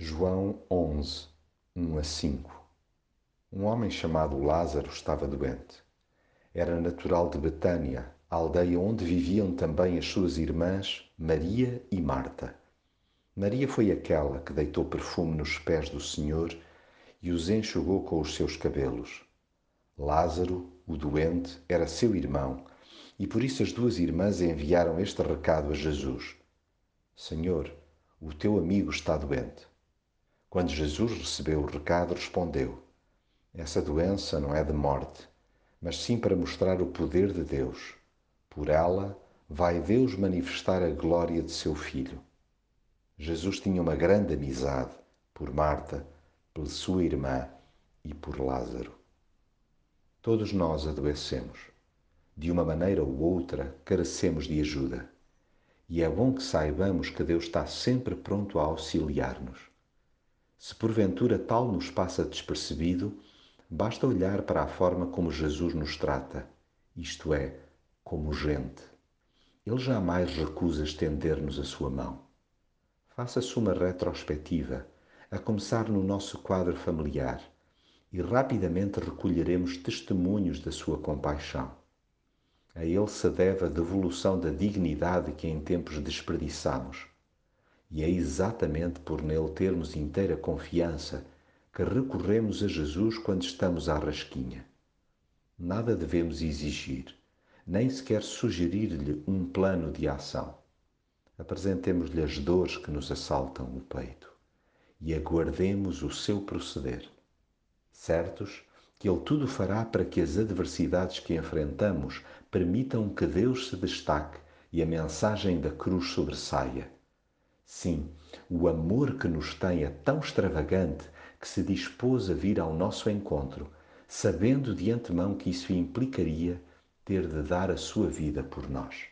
João 11, 1 a 5 Um homem chamado Lázaro estava doente. Era natural de Betânia, a aldeia onde viviam também as suas irmãs Maria e Marta. Maria foi aquela que deitou perfume nos pés do Senhor e os enxugou com os seus cabelos. Lázaro, o doente, era seu irmão, e por isso as duas irmãs enviaram este recado a Jesus: Senhor, o teu amigo está doente. Quando Jesus recebeu o recado, respondeu: Essa doença não é de morte, mas sim para mostrar o poder de Deus. Por ela vai Deus manifestar a glória de seu Filho. Jesus tinha uma grande amizade por Marta, pela sua irmã e por Lázaro. Todos nós adoecemos. De uma maneira ou outra, carecemos de ajuda. E é bom que saibamos que Deus está sempre pronto a auxiliar-nos. Se porventura tal nos passa despercebido, basta olhar para a forma como Jesus nos trata, isto é, como gente. Ele jamais recusa estender-nos a sua mão. Faça-se uma retrospectiva, a começar no nosso quadro familiar, e rapidamente recolheremos testemunhos da sua compaixão. A ele se deve a devolução da dignidade que em tempos desperdiçamos e é exatamente por nele termos inteira confiança que recorremos a Jesus quando estamos à rasquinha. Nada devemos exigir, nem sequer sugerir-lhe um plano de ação. Apresentemos-lhe as dores que nos assaltam o peito e aguardemos o seu proceder. Certos que Ele tudo fará para que as adversidades que enfrentamos permitam que Deus se destaque e a mensagem da cruz sobressaia Sim, o amor que nos tem é tão extravagante que se dispôs a vir ao nosso encontro, sabendo de antemão que isso implicaria ter de dar a sua vida por nós.